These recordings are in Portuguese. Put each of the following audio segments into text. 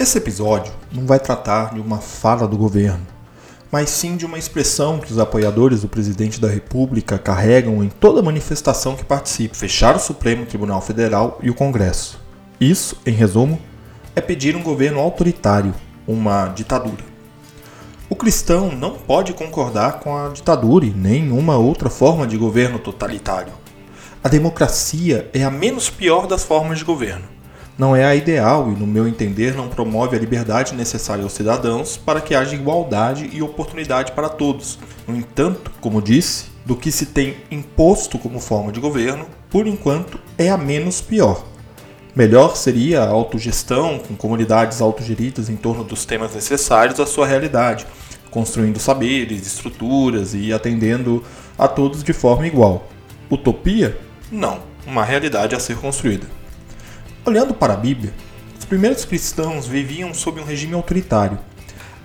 Esse episódio não vai tratar de uma fala do governo, mas sim de uma expressão que os apoiadores do presidente da República carregam em toda manifestação que participe: fechar o Supremo Tribunal Federal e o Congresso. Isso, em resumo, é pedir um governo autoritário, uma ditadura. O cristão não pode concordar com a ditadura e nenhuma outra forma de governo totalitário. A democracia é a menos pior das formas de governo não é a ideal e, no meu entender, não promove a liberdade necessária aos cidadãos para que haja igualdade e oportunidade para todos. No entanto, como disse, do que se tem imposto como forma de governo, por enquanto é a menos pior. Melhor seria a autogestão, com comunidades autogeridas em torno dos temas necessários à sua realidade, construindo saberes, estruturas e atendendo a todos de forma igual. Utopia? Não, uma realidade a ser construída. Olhando para a Bíblia, os primeiros cristãos viviam sob um regime autoritário.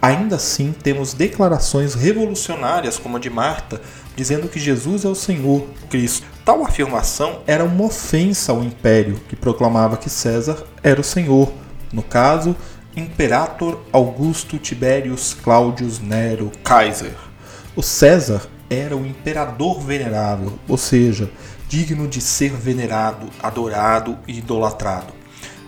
Ainda assim, temos declarações revolucionárias como a de Marta, dizendo que Jesus é o Senhor, Cristo. Tal afirmação era uma ofensa ao império, que proclamava que César era o Senhor, no caso, Imperator Augusto Tiberius Claudius Nero Kaiser. O César era o imperador venerável, ou seja, digno de ser venerado, adorado e idolatrado.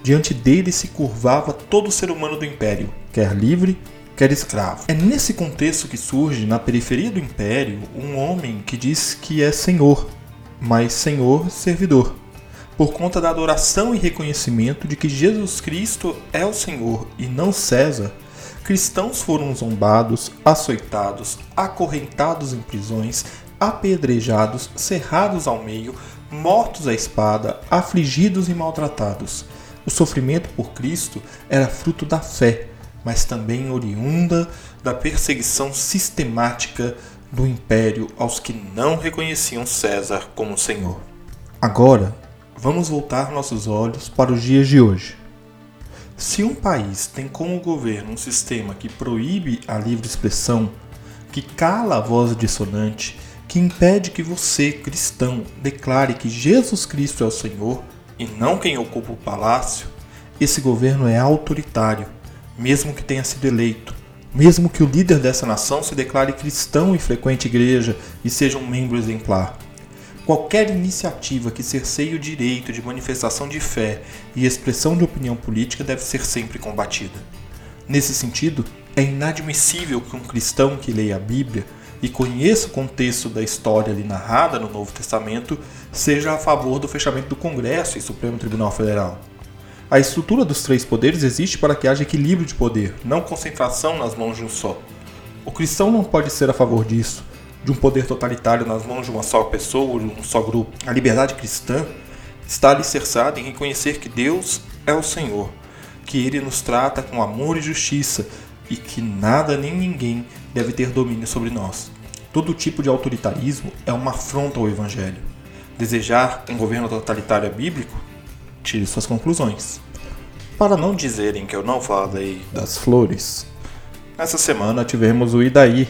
Diante dele se curvava todo ser humano do império, quer livre, quer escravo. É nesse contexto que surge, na periferia do império, um homem que diz que é senhor, mas senhor servidor, por conta da adoração e reconhecimento de que Jesus Cristo é o Senhor e não César. Cristãos foram zombados, açoitados, acorrentados em prisões, apedrejados, cerrados ao meio, mortos à espada, afligidos e maltratados. O sofrimento por Cristo era fruto da fé, mas também oriunda da perseguição sistemática do império aos que não reconheciam César como Senhor. Agora, vamos voltar nossos olhos para os dias de hoje. Se um país tem como governo um sistema que proíbe a livre expressão, que cala a voz dissonante, que impede que você, cristão, declare que Jesus Cristo é o Senhor e não quem ocupa o palácio, esse governo é autoritário, mesmo que tenha sido eleito, mesmo que o líder dessa nação se declare cristão e frequente igreja e seja um membro exemplar. Qualquer iniciativa que cerceie o direito de manifestação de fé e expressão de opinião política deve ser sempre combatida. Nesse sentido, é inadmissível que um cristão que leia a Bíblia e conheça o contexto da história ali narrada no Novo Testamento, seja a favor do fechamento do Congresso e Supremo Tribunal Federal. A estrutura dos três poderes existe para que haja equilíbrio de poder, não concentração nas mãos de um só. O cristão não pode ser a favor disso, de um poder totalitário nas mãos de uma só pessoa ou de um só grupo. A liberdade cristã está alicerçada em reconhecer que Deus é o Senhor, que Ele nos trata com amor e justiça e que nada nem ninguém deve ter domínio sobre nós. Todo tipo de autoritarismo é uma afronta ao Evangelho. Desejar um governo totalitário é bíblico? Tire suas conclusões. Para não dizerem que eu não falei das flores, essa semana tivemos o Idaí,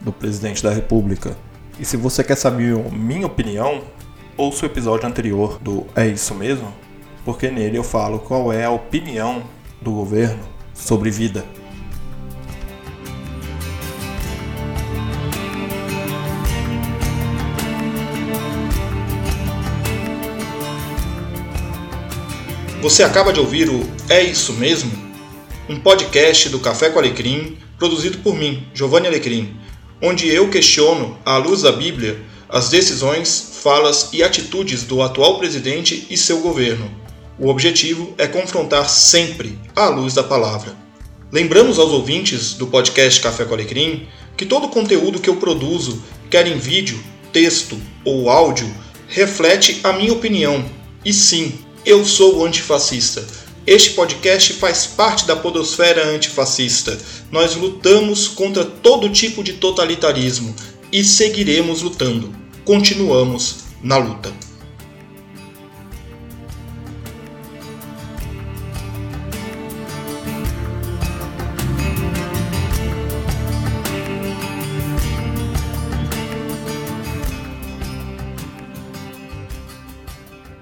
do presidente da República. E se você quer saber minha opinião, ouça o episódio anterior do É Isso Mesmo, porque nele eu falo qual é a opinião do governo sobre vida. Você acaba de ouvir o É Isso Mesmo? Um podcast do Café com Alecrim, produzido por mim, Giovanni Alecrim, onde eu questiono, à luz da Bíblia, as decisões, falas e atitudes do atual presidente e seu governo. O objetivo é confrontar sempre à luz da palavra. Lembramos aos ouvintes do podcast Café com Alecrim que todo o conteúdo que eu produzo, quer em vídeo, texto ou áudio, reflete a minha opinião. E sim, eu sou o antifascista. Este podcast faz parte da podosfera antifascista. Nós lutamos contra todo tipo de totalitarismo e seguiremos lutando. Continuamos na luta.